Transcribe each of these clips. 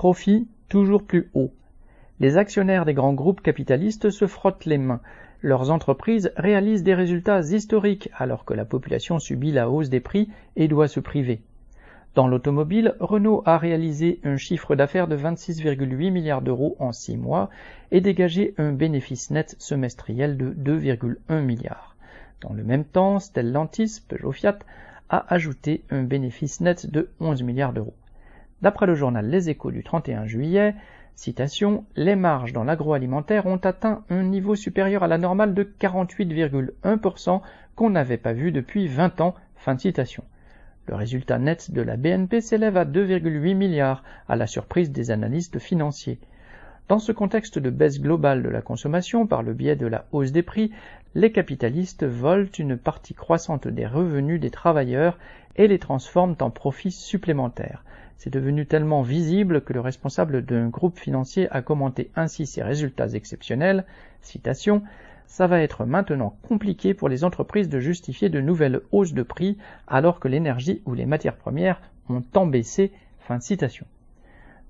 profits toujours plus hauts. Les actionnaires des grands groupes capitalistes se frottent les mains. Leurs entreprises réalisent des résultats historiques alors que la population subit la hausse des prix et doit se priver. Dans l'automobile, Renault a réalisé un chiffre d'affaires de 26,8 milliards d'euros en six mois et dégagé un bénéfice net semestriel de 2,1 milliards. Dans le même temps, Stellantis, Peugeot Fiat, a ajouté un bénéfice net de 11 milliards d'euros. D'après le journal Les Échos du 31 juillet, citation, les marges dans l'agroalimentaire ont atteint un niveau supérieur à la normale de 48,1% qu'on n'avait pas vu depuis 20 ans. Fin de citation. Le résultat net de la BNP s'élève à 2,8 milliards, à la surprise des analystes financiers. Dans ce contexte de baisse globale de la consommation par le biais de la hausse des prix, les capitalistes volent une partie croissante des revenus des travailleurs et les transforment en profits supplémentaires. C'est devenu tellement visible que le responsable d'un groupe financier a commenté ainsi ses résultats exceptionnels. Citation ça va être maintenant compliqué pour les entreprises de justifier de nouvelles hausses de prix alors que l'énergie ou les matières premières ont tant baissé. Fin de citation.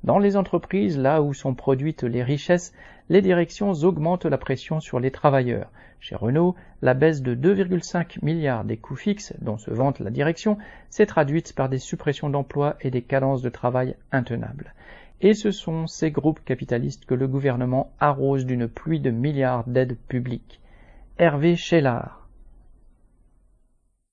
Dans les entreprises, là où sont produites les richesses, les directions augmentent la pression sur les travailleurs. Chez Renault, la baisse de 2,5 milliards des coûts fixes dont se vante la direction s'est traduite par des suppressions d'emplois et des cadences de travail intenables. Et ce sont ces groupes capitalistes que le gouvernement arrose d'une pluie de milliards d'aides publiques. Hervé Chellard